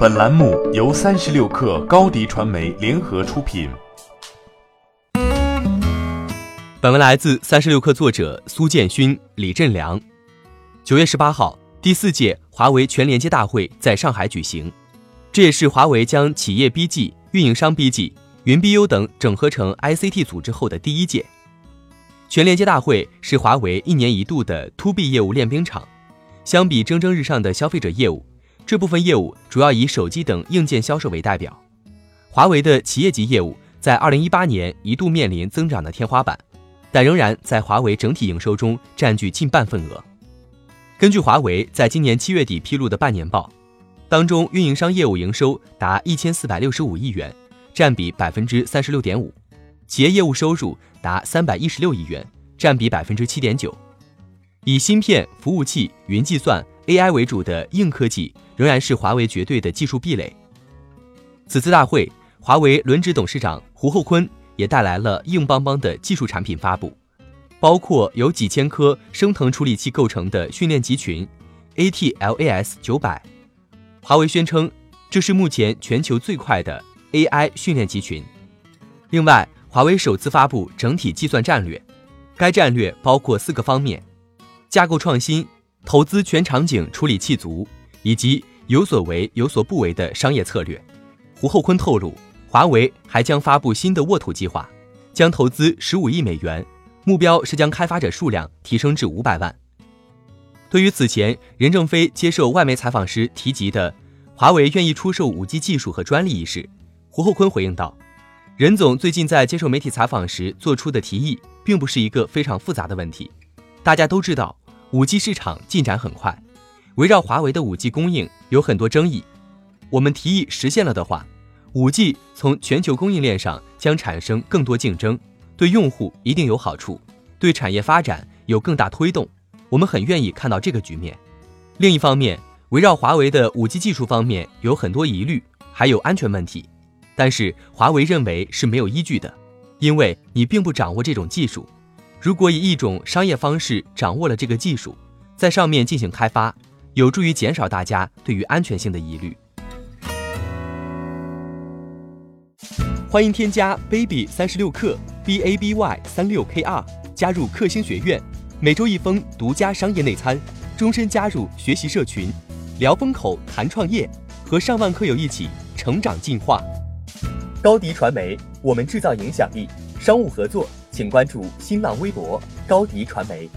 本栏目由三十六氪高低传媒联合出品。本文来自三十六氪作者苏建勋、李振良。九月十八号，第四届华为全连接大会在上海举行，这也是华为将企业 BG、运营商 BG、云 BU 等整合成 ICT 组织后的第一届。全连接大会是华为一年一度的 To B 业务练兵场。相比蒸蒸日上的消费者业务，这部分业务主要以手机等硬件销售为代表。华为的企业级业务在2018年一度面临增长的天花板，但仍然在华为整体营收中占据近半份额。根据华为在今年七月底披露的半年报，当中运营商业务营收达1465亿元，占比36.5%；企业业务收入达316亿元，占比7.9%。以芯片、服务器、云计算、AI 为主的硬科技仍然是华为绝对的技术壁垒。此次大会，华为轮值董事长胡厚昆也带来了硬邦邦的技术产品发布，包括由几千颗升腾处理器构成的训练集群 ATLAS 九百。华为宣称，这是目前全球最快的 AI 训练集群。另外，华为首次发布整体计算战略，该战略包括四个方面。架构创新、投资全场景处理器族，以及有所为有所不为的商业策略。胡厚昆透露，华为还将发布新的沃土计划，将投资十五亿美元，目标是将开发者数量提升至五百万。对于此前任正非接受外媒采访时提及的华为愿意出售五 G 技术和专利一事，胡厚昆回应道：“任总最近在接受媒体采访时做出的提议，并不是一个非常复杂的问题，大家都知道。”五 G 市场进展很快，围绕华为的五 G 供应有很多争议。我们提议实现了的话，五 G 从全球供应链上将产生更多竞争，对用户一定有好处，对产业发展有更大推动。我们很愿意看到这个局面。另一方面，围绕华为的五 G 技术方面有很多疑虑，还有安全问题。但是华为认为是没有依据的，因为你并不掌握这种技术。如果以一种商业方式掌握了这个技术，在上面进行开发，有助于减少大家对于安全性的疑虑。欢迎添加 baby 三十六克 b a b y 三六 k 二加入克星学院，每周一封独家商业内参，终身加入学习社群，聊风口谈创业，和上万课友一起成长进化。高迪传媒，我们制造影响力，商务合作。请关注新浪微博高迪传媒。